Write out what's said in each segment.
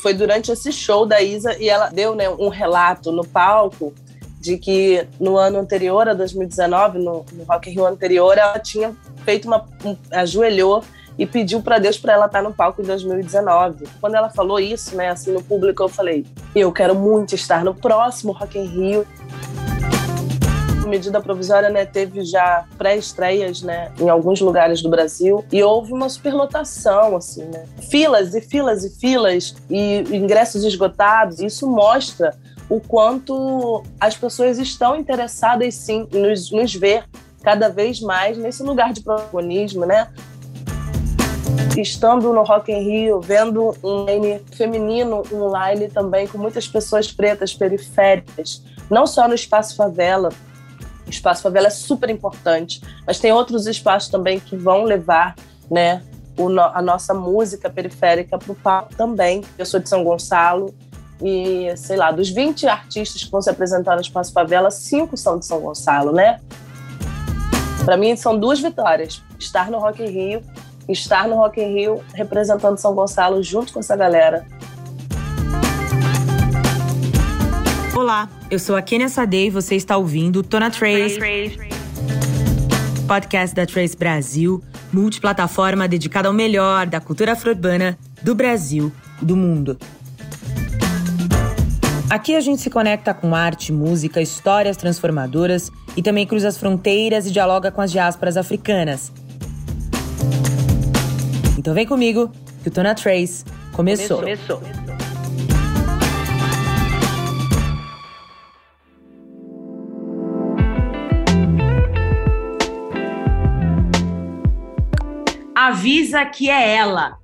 foi durante esse show da Isa e ela deu né, um relato no palco de que no ano anterior, a 2019, no, no Rock in Rio anterior, ela tinha feito uma. Um, ajoelhou e pediu para Deus para ela estar tá no palco em 2019. Quando ela falou isso, né, assim, no público, eu falei: eu quero muito estar no próximo Rock in Rio medida provisória né, teve já pré-estreias né, em alguns lugares do Brasil e houve uma superlotação, assim, né? Filas e filas e filas e ingressos esgotados. Isso mostra o quanto as pessoas estão interessadas sim em nos, nos ver cada vez mais nesse lugar de protagonismo, né? Estando no Rock in Rio, vendo um line feminino online também, com muitas pessoas pretas periféricas, não só no espaço favela, o espaço favela é super importante, mas tem outros espaços também que vão levar, né, o, a nossa música periférica para o palco também. Eu sou de São Gonçalo e, sei lá, dos 20 artistas que vão se apresentar no Espaço Favela, cinco são de São Gonçalo, né? Para mim são duas vitórias: estar no Rock in Rio, estar no Rock in Rio representando São Gonçalo junto com essa galera. Olá, eu sou a Kenia Sadei e você está ouvindo Tona Trace, podcast da Trace Brasil, multiplataforma dedicada ao melhor da cultura afro-urbana do Brasil e do mundo. Aqui a gente se conecta com arte, música, histórias transformadoras e também cruza as fronteiras e dialoga com as diásporas africanas. Então vem comigo que o Tona Trace começou. começou. começou. Avisa que é ela.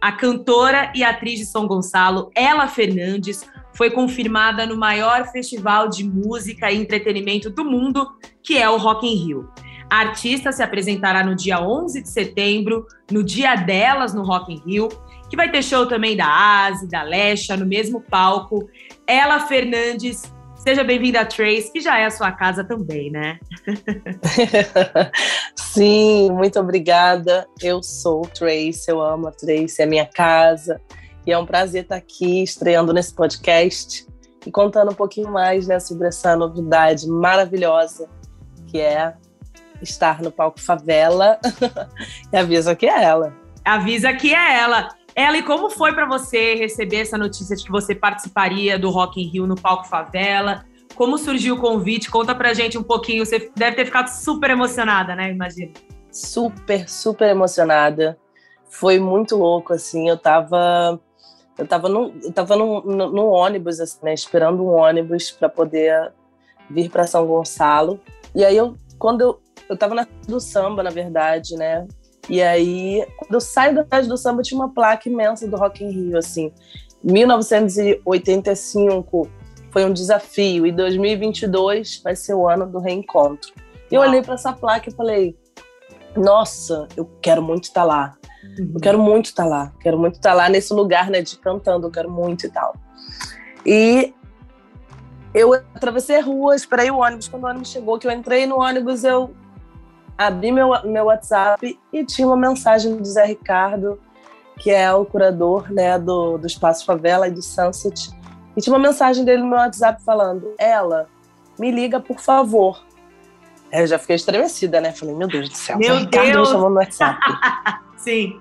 A cantora e atriz de São Gonçalo, Ela Fernandes, foi confirmada no maior festival de música e entretenimento do mundo, que é o Rock in Rio. A artista se apresentará no dia 11 de setembro, no Dia Delas, no Rock in Rio, que vai ter show também da Asi, da Lesha, no mesmo palco. Ela Fernandes Seja bem-vinda a Trace, que já é a sua casa também, né? Sim, muito obrigada. Eu sou Trace, eu amo a Trace, é minha casa. E é um prazer estar aqui estreando nesse podcast e contando um pouquinho mais né, sobre essa novidade maravilhosa que é estar no palco Favela. e avisa que é ela. Avisa que é ela. Ela, e como foi para você receber essa notícia de que você participaria do Rock in Rio no palco Favela? Como surgiu o convite? Conta pra gente um pouquinho. Você deve ter ficado super emocionada, né? Imagina. Super, super emocionada. Foi muito louco, assim. Eu tava. Eu tava no, eu tava no ônibus, assim, né? Esperando um ônibus para poder vir para São Gonçalo. E aí, eu, quando eu, eu tava na do samba, na verdade, né? E aí, quando eu saio da Rádio do Samba, tinha uma placa imensa do Rock in Rio, assim. 1985 foi um desafio e 2022 vai ser o ano do reencontro. E eu olhei para essa placa e falei: "Nossa, eu quero muito estar tá lá. Uhum. Eu quero muito estar tá lá. Quero muito estar tá lá nesse lugar, né, de cantando, eu quero muito e tal". E eu atravessei a rua, esperei o ônibus. Quando o ônibus chegou, que eu entrei no ônibus, eu abri meu, meu WhatsApp e tinha uma mensagem do Zé Ricardo, que é o curador né, do, do Espaço Favela e do Sunset. E tinha uma mensagem dele no meu WhatsApp falando: Ela, me liga, por favor. Aí eu já fiquei estremecida, né? Falei: Meu Deus do céu, meu Zé Ricardo Deus. me chamou no WhatsApp. Sim.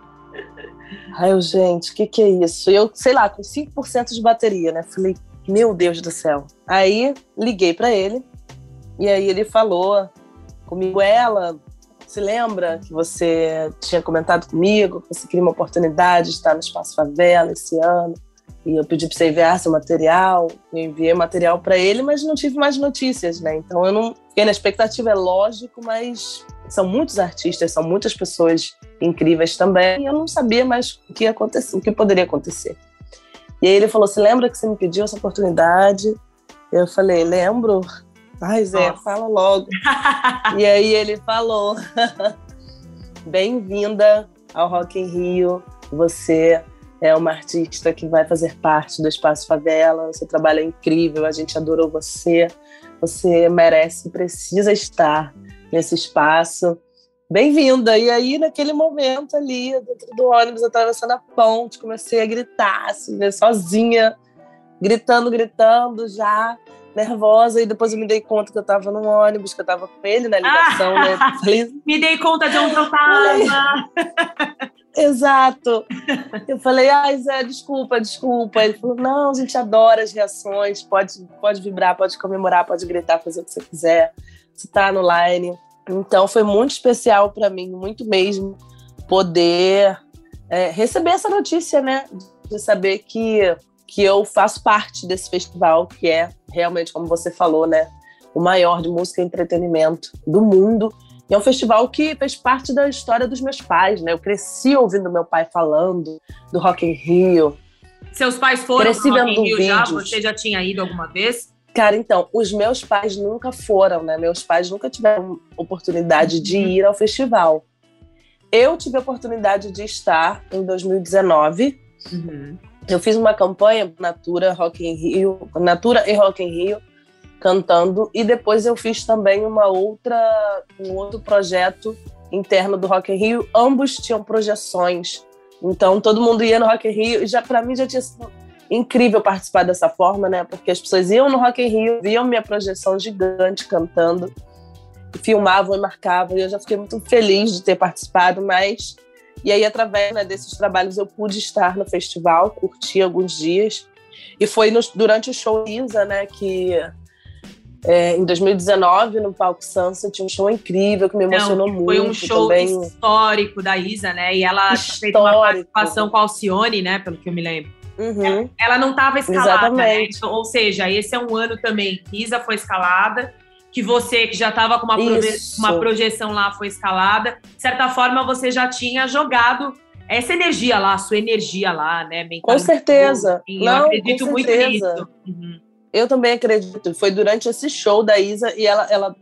Aí eu, gente, o que, que é isso? Eu, sei lá, com 5% de bateria, né? Falei: Meu Deus do céu. Aí liguei para ele. E aí ele falou comigo, ela, se lembra que você tinha comentado comigo que você queria uma oportunidade de estar no Espaço Favela esse ano? E eu pedi para você enviar seu material. Eu enviei material para ele, mas não tive mais notícias, né? Então eu não fiquei na expectativa, é lógico, mas são muitos artistas, são muitas pessoas incríveis também. E eu não sabia mais o que acontecer, o que poderia acontecer. E aí ele falou: "Você lembra que você me pediu essa oportunidade?" Eu falei: "Lembro." Ai, Zé, Nossa. fala logo. e aí ele falou: Bem-vinda ao Rock in Rio. Você é uma artista que vai fazer parte do Espaço Favela. Seu trabalho é incrível, a gente adorou você. Você merece, precisa estar nesse espaço. bem-vinda. E aí, naquele momento ali, dentro do ônibus, atravessando a ponte, comecei a gritar, assim, né, sozinha, gritando, gritando já, nervosa. E depois eu me dei conta que eu estava no ônibus, que eu estava com ele na ligação, ah, né? Falei, me dei conta de onde eu estava. Exato. Eu falei, ai, Zé, desculpa, desculpa. Ele falou, não, a gente adora as reações, pode, pode vibrar, pode comemorar, pode gritar, fazer o que você quiser. Você tá no line. Então foi muito especial para mim, muito mesmo, poder é, receber essa notícia, né? De saber que, que eu faço parte desse festival, que é realmente, como você falou, né? O maior de música e entretenimento do mundo. E é um festival que fez parte da história dos meus pais, né? Eu cresci ouvindo meu pai falando do Rock in Rio. Seus pais foram cresci Rock in Rio vídeos. já? Você já tinha ido alguma vez? Cara, então, os meus pais nunca foram, né? Meus pais nunca tiveram oportunidade de uhum. ir ao festival. Eu tive a oportunidade de estar em 2019. Uhum. Eu fiz uma campanha Natura Rock in Rio, Natura e Rock in Rio, cantando, e depois eu fiz também uma outra, um outro projeto interno do Rock in Rio. Ambos tinham projeções, então todo mundo ia no Rock in Rio e já para mim já tinha sido incrível participar dessa forma, né? Porque as pessoas iam no Rock in Rio, viam minha projeção gigante cantando, filmavam e marcavam, e eu já fiquei muito feliz de ter participado, mas e aí através né, desses trabalhos eu pude estar no festival, curti alguns dias. E foi no, durante o show Isa, né, que é, em 2019, no palco Sunset, um show incrível que me emocionou Não, foi muito. Foi um show também. histórico da Isa, né? E ela histórico. fez uma participação com a Alcione, né? Pelo que eu me lembro. Uhum. Ela não estava escalada, né? Então, ou seja, esse é um ano também. Isa foi escalada, que você que já estava com uma, proje uma projeção lá foi escalada. De certa forma, você já tinha jogado essa energia lá, a sua energia lá, né? Com certeza. Não, eu acredito muito nisso. Uhum. Eu também acredito. Foi durante esse show da Isa e ela, ela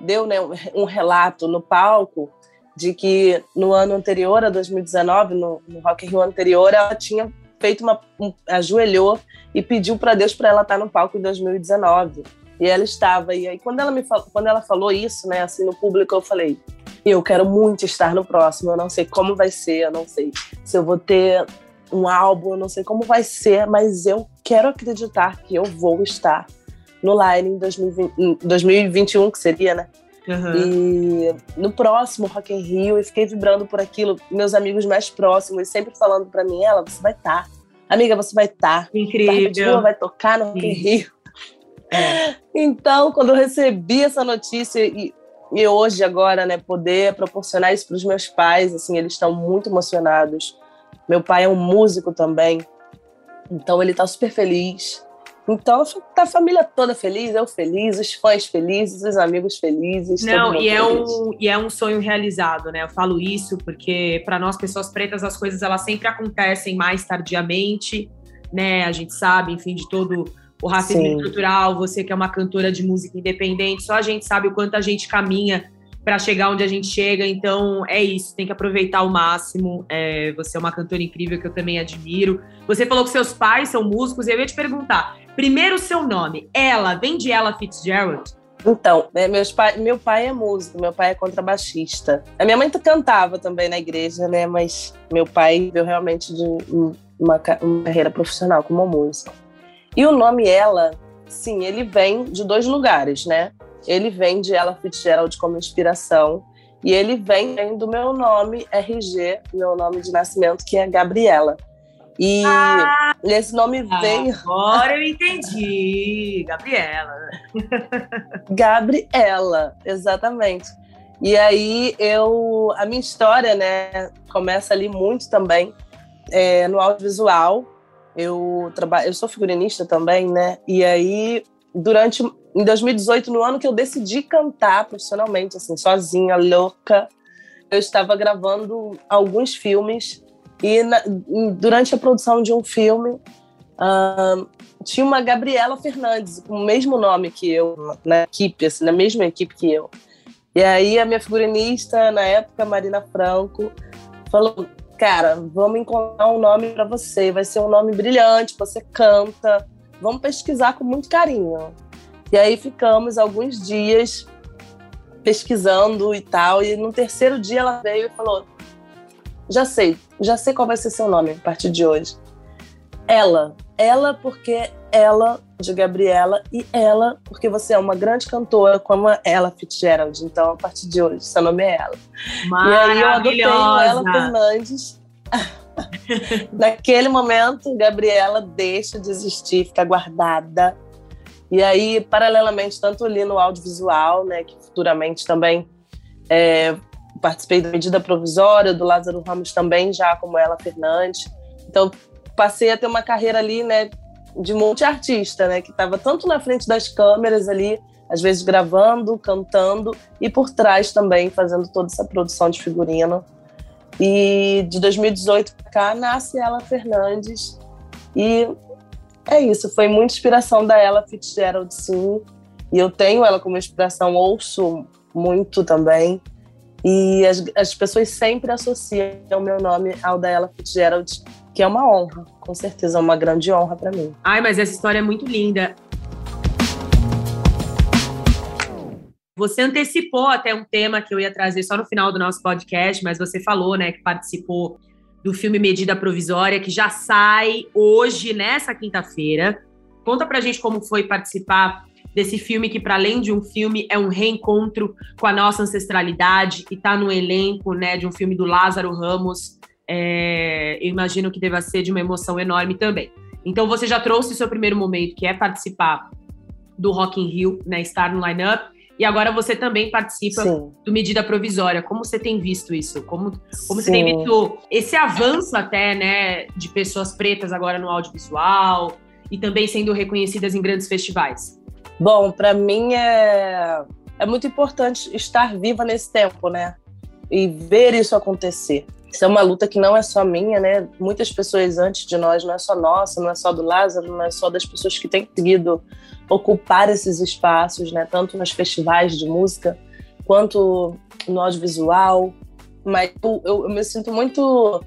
deu né, um relato no palco de que no ano anterior, a 2019, no, no Rock in Rio anterior, ela tinha feito uma. Um, ajoelhou e pediu para Deus para ela estar tá no palco em 2019. E ela estava. E aí, quando ela, me falou, quando ela falou isso, né, assim, no público, eu falei: eu quero muito estar no próximo. Eu não sei como vai ser, eu não sei se eu vou ter um álbum, eu não sei como vai ser, mas eu quero acreditar que eu vou estar no Line em, 2020, em 2021, que seria, né? Uhum. E no próximo Rock in Rio, eu fiquei vibrando por aquilo. Meus amigos mais próximos sempre falando para mim: ela, você vai estar. Tá. Amiga, você vai estar. Tá. Incrível. vai tocar no Rock in Rio. É. Então, quando eu recebi essa notícia e, e hoje, agora, né, poder proporcionar isso para os meus pais, assim, eles estão muito emocionados. Meu pai é um músico também, então ele está super feliz. Então, tá a família toda feliz, eu feliz, os fãs felizes, os amigos felizes. Não, e é, um, e é um sonho realizado, né? Eu falo isso porque, para nós, pessoas pretas, as coisas elas sempre acontecem mais tardiamente, né? A gente sabe, enfim, de todo o racismo Sim. estrutural. Você que é uma cantora de música independente, só a gente sabe o quanto a gente caminha para chegar onde a gente chega. Então é isso, tem que aproveitar ao máximo. É, você é uma cantora incrível que eu também admiro. Você falou que seus pais são músicos e eu ia te perguntar: Primeiro, seu nome. Ela, vem de Ella Fitzgerald? Então, né, meus pai, meu pai é músico, meu pai é contrabaixista. A minha mãe cantava também na igreja, né? Mas meu pai veio realmente de uma, uma carreira profissional como músico. E o nome Ela, sim, ele vem de dois lugares, né? Ele vem de Ella Fitzgerald como inspiração e ele vem do meu nome RG, meu nome de nascimento, que é Gabriela. E ah, esse nome veio. Agora eu entendi. Gabriela. Gabriela, exatamente. E aí eu. A minha história, né, começa ali muito também é, no audiovisual. Eu trabalho, eu sou figurinista também, né? E aí, durante. Em 2018, no ano que eu decidi cantar profissionalmente, assim, sozinha, louca, eu estava gravando alguns filmes e na, durante a produção de um filme, uh, tinha uma Gabriela Fernandes, com o mesmo nome que eu, na equipe, assim, na mesma equipe que eu. E aí a minha figurinista, na época, Marina Franco, falou: Cara, vamos encontrar um nome para você, vai ser um nome brilhante, você canta, vamos pesquisar com muito carinho. E aí ficamos alguns dias pesquisando e tal. E no terceiro dia ela veio e falou: Já sei, já sei qual vai ser seu nome a partir de hoje. Ela. Ela, porque ela, de Gabriela, e ela, porque você é uma grande cantora como a Ella Fitzgerald. Então, a partir de hoje, seu nome é ela. E aí eu adotei ela Fernandes. Naquele momento, Gabriela deixa de existir, fica guardada e aí, paralelamente, tanto ali no audiovisual, né, que futuramente também é, participei da medida provisória, do Lázaro Ramos também, já como ela Fernandes. Então, passei a ter uma carreira ali, né, de multiartista, né, que estava tanto na frente das câmeras ali, às vezes gravando, cantando, e por trás também fazendo toda essa produção de figurino. E de 2018 para cá nasce ela Fernandes, e é isso, foi muita inspiração da Ella Fitzgerald, sim. E eu tenho ela como inspiração, ouço muito também. E as, as pessoas sempre associam o meu nome ao da Ella Fitzgerald, que é uma honra, com certeza, uma grande honra para mim. Ai, mas essa história é muito linda. Você antecipou até um tema que eu ia trazer só no final do nosso podcast, mas você falou, né, que participou do filme Medida Provisória, que já sai hoje, nessa quinta-feira. Conta pra gente como foi participar desse filme que, para além de um filme, é um reencontro com a nossa ancestralidade e tá no elenco né, de um filme do Lázaro Ramos. É, eu imagino que deva ser de uma emoção enorme também. Então, você já trouxe o seu primeiro momento, que é participar do Rock in Rio, né, estar no line-up. E agora você também participa Sim. do medida provisória. Como você tem visto isso? Como, como você tem visto esse avanço até, né, de pessoas pretas agora no audiovisual e também sendo reconhecidas em grandes festivais? Bom, para mim é, é muito importante estar viva nesse tempo, né? E ver isso acontecer. Isso é uma luta que não é só minha, né? Muitas pessoas antes de nós, não é só nossa, não é só do Lázaro, não é só das pessoas que têm conseguido ocupar esses espaços, né? Tanto nos festivais de música quanto no audiovisual. Mas eu, eu me sinto muito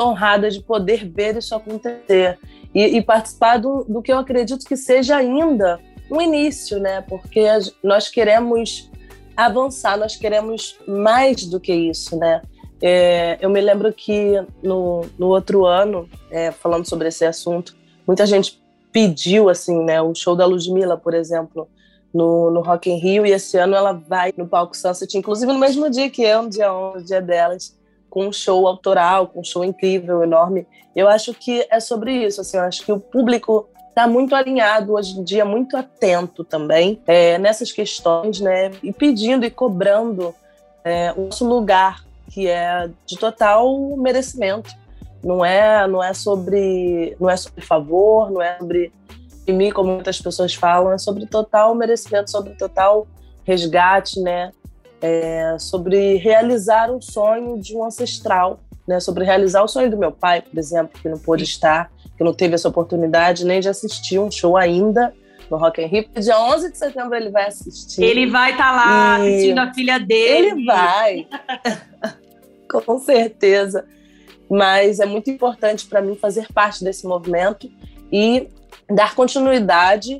honrada de poder ver isso acontecer e, e participar do, do, que eu acredito que seja ainda um início, né? Porque nós queremos avançar, nós queremos mais do que isso, né? É, eu me lembro que no, no outro ano, é, falando sobre esse assunto, muita gente pediu assim, né, o show da Ludmilla, por exemplo, no, no Rock in Rio, e esse ano ela vai no palco Sunset, inclusive no mesmo dia que eu, no dia 11, dia delas, com um show autoral, com um show incrível, enorme. Eu acho que é sobre isso, assim, eu acho que o público está muito alinhado hoje em dia, muito atento também é, nessas questões, né, e pedindo e cobrando é, o nosso lugar que é de total merecimento. Não é, não é sobre, não é sobre favor, não é sobre mim, como muitas pessoas falam, é sobre total merecimento, sobre total resgate, né? É, sobre realizar um sonho de um ancestral, né? Sobre realizar o sonho do meu pai, por exemplo, que não pôde estar, que não teve essa oportunidade nem de assistir um show ainda no Rock in Rio. Dia 11 de setembro ele vai assistir. Ele vai estar tá lá e... assistindo a filha dele. Ele vai. com certeza. Mas é muito importante para mim fazer parte desse movimento e dar continuidade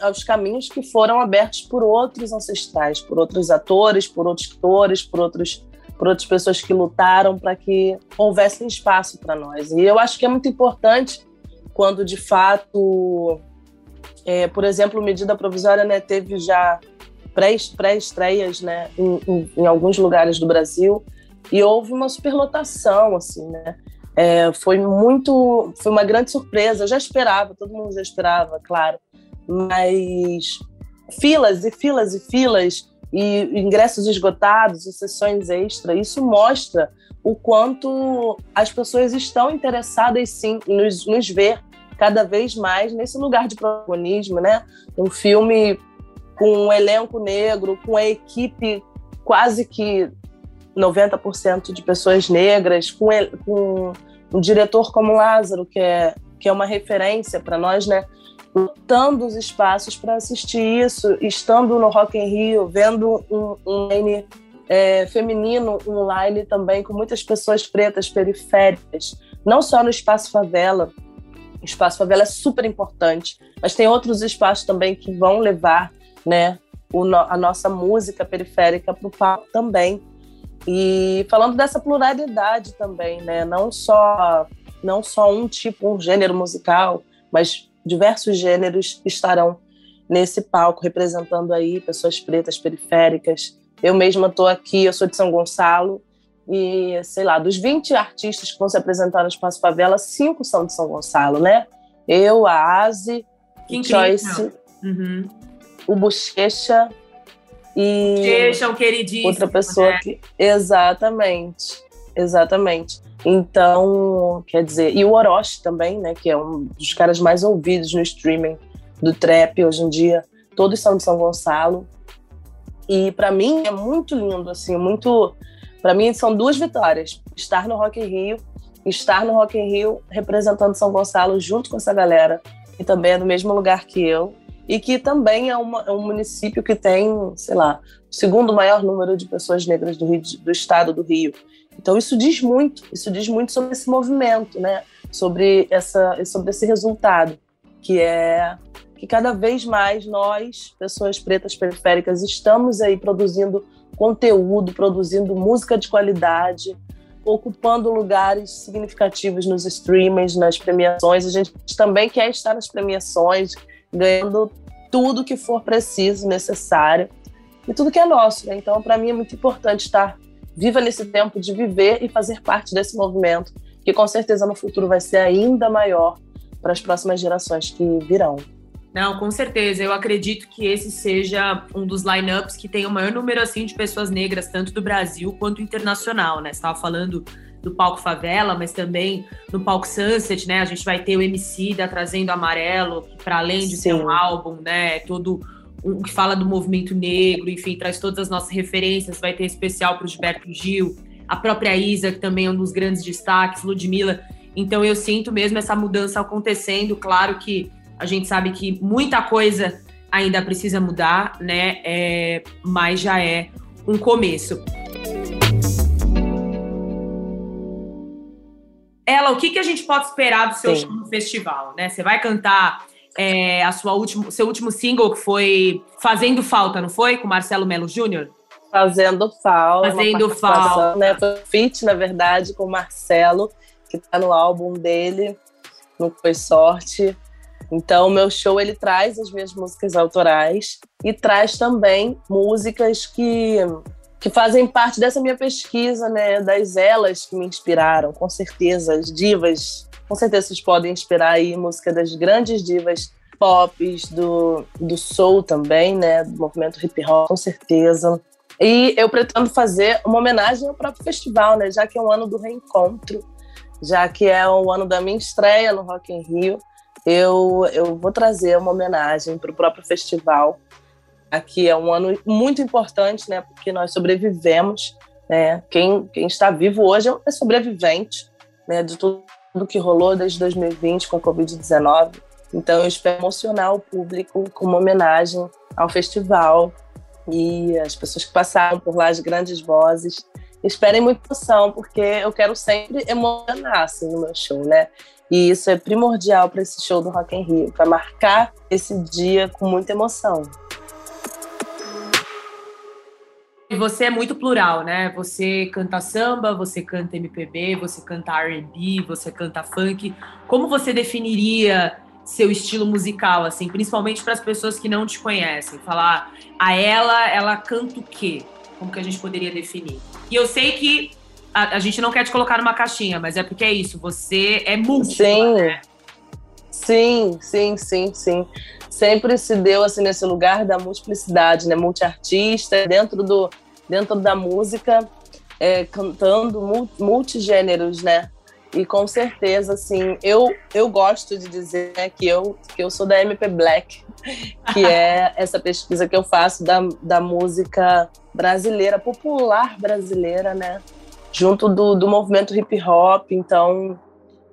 aos caminhos que foram abertos por outros ancestrais, por outros atores, por outros atores, por outros por outras pessoas que lutaram para que houvesse espaço para nós. E eu acho que é muito importante quando, de fato, é, por exemplo, medida provisória né, teve já pré-estreias né, em, em, em, alguns lugares do Brasil e houve uma superlotação, assim, né? É, foi muito, foi uma grande surpresa. Eu já esperava, todo mundo já esperava, claro, mas filas e filas e filas e ingressos esgotados e sessões extra, isso mostra o quanto as pessoas estão interessadas sim em nos, nos ver cada vez mais nesse lugar de protagonismo, né? Um filme com um elenco negro, com a equipe quase que 90% de pessoas negras, com, ele, com um diretor como Lázaro, que é, que é uma referência para nós, né? lutando os espaços para assistir isso, estando no Rock in Rio, vendo um, um line é, feminino online também, com muitas pessoas pretas periféricas, não só no Espaço Favela, o Espaço Favela é super importante, mas tem outros espaços também que vão levar né, o, a nossa música periférica para o palco também. E falando dessa pluralidade também, né? Não só, não só um tipo, um gênero musical, mas diversos gêneros estarão nesse palco representando aí pessoas pretas periféricas. Eu mesma estou aqui, eu sou de São Gonçalo e, sei lá, dos 20 artistas que vão se apresentar no Espaço Favela, cinco são de São Gonçalo, né? Eu, a que Joyce, uhum. o Bochecha e Bochecha, um queridíssimo, outra pessoa né? que exatamente, exatamente. Então, quer dizer, e o Orochi também, né, que é um dos caras mais ouvidos no streaming do trap hoje em dia, todos são de São Gonçalo. E para mim é muito lindo assim, muito para mim são duas vitórias, estar no Rock in Rio, estar no Rock in Rio representando São Gonçalo junto com essa galera, que também é do mesmo lugar que eu, e que também é, uma, é um município que tem, sei lá, o segundo maior número de pessoas negras do, Rio, do estado do Rio. Então isso diz muito, isso diz muito sobre esse movimento, né? Sobre essa, sobre esse resultado, que é que cada vez mais nós, pessoas pretas periféricas, estamos aí produzindo conteúdo, produzindo música de qualidade, ocupando lugares significativos nos streamings, nas premiações. A gente também quer estar nas premiações, ganhando tudo que for preciso, necessário e tudo que é nosso. Né? Então, para mim é muito importante estar viva nesse tempo de viver e fazer parte desse movimento, que com certeza no futuro vai ser ainda maior para as próximas gerações que virão. Não, com certeza. Eu acredito que esse seja um dos lineups que tem o maior número assim de pessoas negras, tanto do Brasil quanto internacional, né? Estava falando do palco Favela, mas também no palco Sunset, né? A gente vai ter o MC da trazendo amarelo, para além de Sim. ser um álbum, né? Todo um que fala do movimento negro, enfim, traz todas as nossas referências. Vai ter especial para o Gilberto Gil, a própria Isa, que também é um dos grandes destaques, Ludmilla. Então eu sinto mesmo essa mudança acontecendo. Claro que a gente sabe que muita coisa ainda precisa mudar, né? É, mas já é um começo. Ela, o que, que a gente pode esperar do seu show no festival, né? Você vai cantar é, a sua último, seu último single que foi Fazendo Falta, não foi? Com Marcelo Melo Júnior? Fazendo Falta. Fazendo Falta. Né? Foi feat, na verdade, com o Marcelo, que tá no álbum dele, Não Foi Sorte. Então, o meu show ele traz as minhas músicas autorais e traz também músicas que que fazem parte dessa minha pesquisa, né, das elas que me inspiraram, com certeza, as divas, com certeza vocês podem inspirar aí música das grandes divas pop, do, do soul também, né, do movimento hip hop, com certeza. E eu pretendo fazer uma homenagem ao próprio festival, né, já que é um ano do reencontro, já que é o ano da minha estreia no Rock in Rio, eu, eu vou trazer uma homenagem para o próprio festival. Aqui é um ano muito importante, né? Porque nós sobrevivemos. Né? Quem, quem está vivo hoje é sobrevivente né? de tudo que rolou desde 2020 com a Covid-19. Então, eu espero emocionar o público com uma homenagem ao festival e as pessoas que passaram por lá, as grandes vozes. Esperem muita emoção, porque eu quero sempre emocionar assim, no meu show, né? E isso é primordial para esse show do Rock in Rio, para marcar esse dia com muita emoção. E você é muito plural, né? Você canta samba, você canta MPB, você canta R&B, você canta funk. Como você definiria seu estilo musical, assim, principalmente para as pessoas que não te conhecem? Falar a ela, ela canta o quê? Como que a gente poderia definir? E eu sei que a, a, gente não quer te colocar numa caixinha, mas é porque é isso, você é múltiplo, sim. Né? Sim, sim, sim, sim. Sempre se deu assim nesse lugar da multiplicidade, né? Multiartista, dentro do dentro da música, é, cantando multigêneros, né? E com certeza, assim, eu, eu gosto de dizer né, que, eu, que eu sou da MP Black, que é essa pesquisa que eu faço da, da música brasileira, popular brasileira, né? junto do, do movimento hip hop. Então,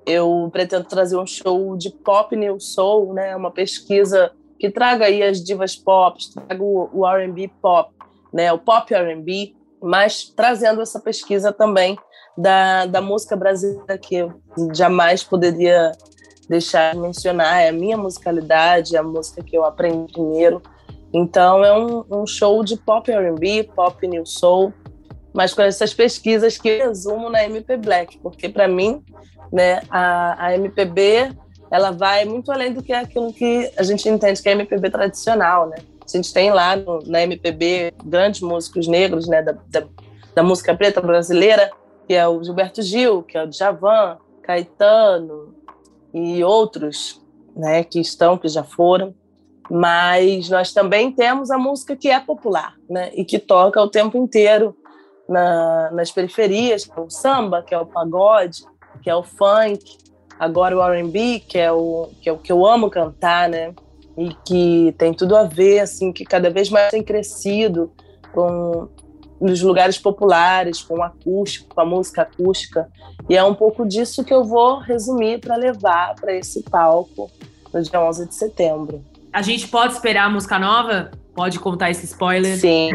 eu pretendo trazer um show de pop new soul, né? Uma pesquisa que traga aí as divas pop, traga o, o R&B pop, né? O pop R&B, mas trazendo essa pesquisa também da, da música brasileira que eu jamais poderia deixar de mencionar. É a minha musicalidade, é a música que eu aprendi primeiro Então é um, um show de pop R&B, pop new soul, mas com essas pesquisas que eu resumo na MP Black, porque para mim, né, a, a MPB ela vai muito além do que aquilo que a gente entende que é MPB tradicional, né? A gente tem lá no, na MPB grandes músicos negros, né, da, da, da, música preta brasileira, que é o Gilberto Gil, que é o Djavan, Caetano e outros, né, que estão, que já foram. Mas nós também temos a música que é popular, né, e que toca o tempo inteiro na, nas periferias, que é o samba, que é o pagode, que é o funk, agora o R&B, que é o que é o que eu amo cantar, né? E que tem tudo a ver assim, que cada vez mais tem crescido com nos lugares populares, com acústico, com a música acústica. E é um pouco disso que eu vou resumir para levar para esse palco no dia 11 de setembro. A gente pode esperar a música nova? Pode contar esse spoiler? Sim.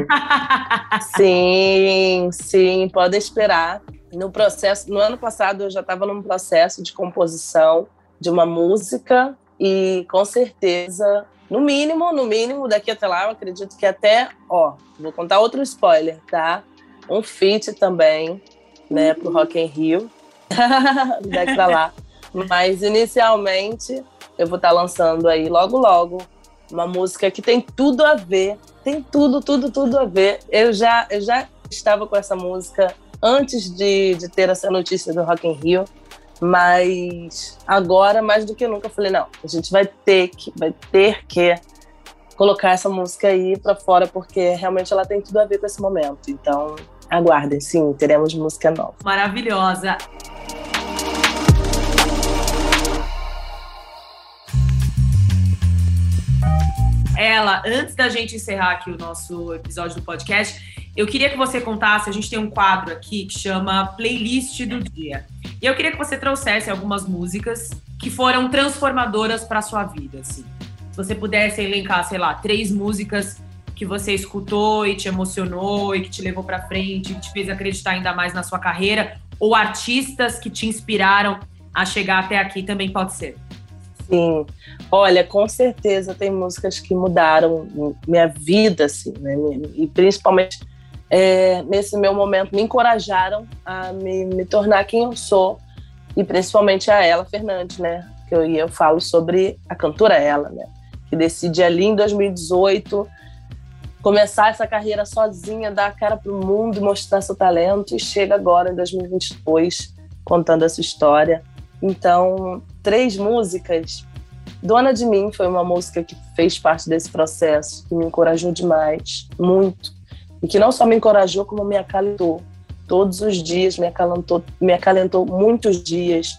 sim, sim, pode esperar. No processo, no ano passado eu já estava num processo de composição de uma música e com certeza, no mínimo, no mínimo daqui até lá, eu acredito que até, ó, vou contar outro spoiler, tá? Um feat também, né, pro Rock in Rio. daqui pra lá. Mas inicialmente eu vou estar tá lançando aí logo logo uma música que tem tudo a ver, tem tudo, tudo, tudo a ver. Eu já, eu já estava com essa música antes de, de ter essa notícia do Rock in Rio, mas agora mais do que nunca eu falei não, a gente vai ter que, vai ter que colocar essa música aí para fora porque realmente ela tem tudo a ver com esse momento. Então aguardem, sim, teremos música nova. Maravilhosa. Ela, antes da gente encerrar aqui o nosso episódio do podcast, eu queria que você contasse, a gente tem um quadro aqui que chama Playlist do Dia. E eu queria que você trouxesse algumas músicas que foram transformadoras para sua vida, assim. Se você pudesse elencar, sei lá, três músicas que você escutou e te emocionou e que te levou para frente, que te fez acreditar ainda mais na sua carreira, ou artistas que te inspiraram a chegar até aqui também pode ser. Sim, olha, com certeza tem músicas que mudaram minha vida, assim, né? E principalmente é, nesse meu momento me encorajaram a me, me, tornar quem eu sou e principalmente a ela Fernandes, né? Que eu, eu falo sobre a cantora ela, né? Que decide ali em 2018 começar essa carreira sozinha, dar a cara pro mundo, mostrar seu talento e chega agora em 2022 contando essa história. Então, três músicas. Dona de Mim foi uma música que fez parte desse processo, que me encorajou demais, muito. E que não só me encorajou, como me acalentou. Todos os dias me acalentou, me acalentou muitos dias.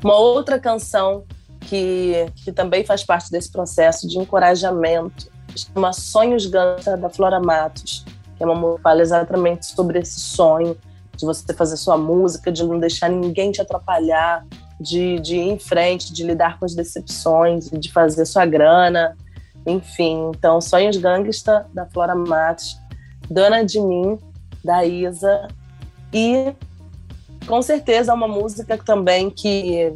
Uma outra canção que, que também faz parte desse processo de encorajamento chama Sonhos Gangsta, da Flora Matos, que é uma música que fala exatamente sobre esse sonho de você fazer sua música, de não deixar ninguém te atrapalhar, de, de ir em frente, de lidar com as decepções, de fazer sua grana, enfim. Então, Sonhos Gangsta, da Flora Matos, Dona de Mim, da Isa, e com certeza é uma música também que,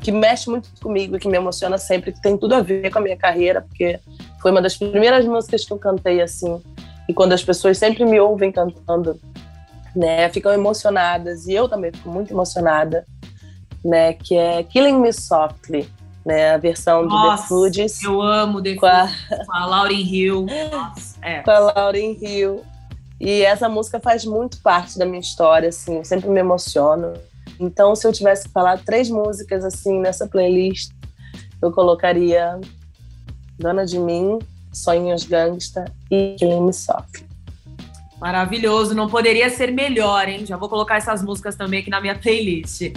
que mexe muito comigo, que me emociona sempre, que tem tudo a ver com a minha carreira, porque foi uma das primeiras músicas que eu cantei assim, e quando as pessoas sempre me ouvem cantando, né, ficam emocionadas, e eu também fico muito emocionada né? Que é Killing Me Softly, né? A versão Nossa, de The Fugees. Eu amo The com a... com a Lauryn Hill. Nossa, é. Com a Lauryn Hill. E essa música faz muito parte da minha história, assim, eu sempre me emociono. Então, se eu tivesse que falar três músicas, assim, nessa playlist, eu colocaria Dona de Mim, Sonhos Gangsta e Killing Me Softly. Maravilhoso, não poderia ser melhor, hein? Já vou colocar essas músicas também aqui na minha playlist.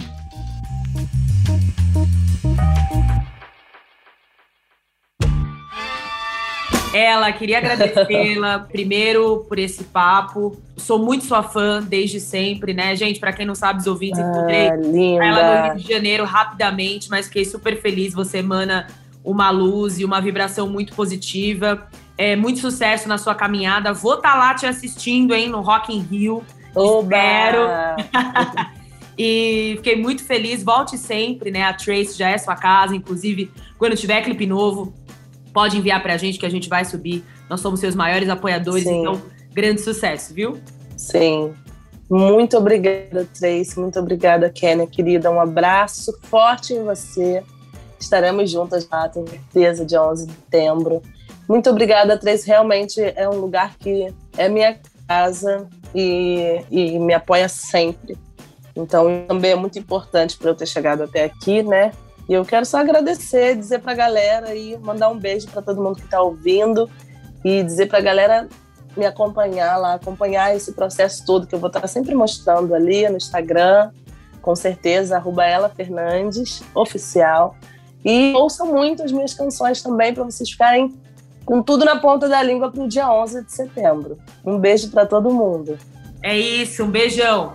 Ela, queria agradecê-la primeiro por esse papo. Sou muito sua fã desde sempre, né, gente? Para quem não sabe, os ouvintes, ah, encontrei ela no Rio de Janeiro rapidamente, mas fiquei super feliz. Você emana uma luz e uma vibração muito positiva. É, muito sucesso na sua caminhada. Vou estar tá lá te assistindo, hein, no Rock in Rio. Oba! Espero. e fiquei muito feliz. Volte sempre, né? A Trace já é sua casa. Inclusive, quando tiver clipe novo, pode enviar pra gente que a gente vai subir. Nós somos seus maiores apoiadores, Sim. então grande sucesso, viu? Sim. Muito obrigada, Tracy. Muito obrigada, Kênia, querida. Um abraço forte em você. Estaremos juntas lá, tenho certeza, dia 11 de setembro. Muito obrigada, Tracy. Realmente é um lugar que é minha casa e, e me apoia sempre. Então, também é muito importante para eu ter chegado até aqui, né? E eu quero só agradecer, dizer para a galera e mandar um beijo para todo mundo que está ouvindo e dizer para a galera me acompanhar lá, acompanhar esse processo todo que eu vou estar sempre mostrando ali no Instagram, com certeza, arroba ela Fernandes, oficial. E ouçam muito as minhas canções também para vocês ficarem com tudo na ponta da língua para o dia 11 de setembro. Um beijo para todo mundo. É isso, um beijão.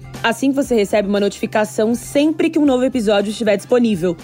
Assim você recebe uma notificação sempre que um novo episódio estiver disponível.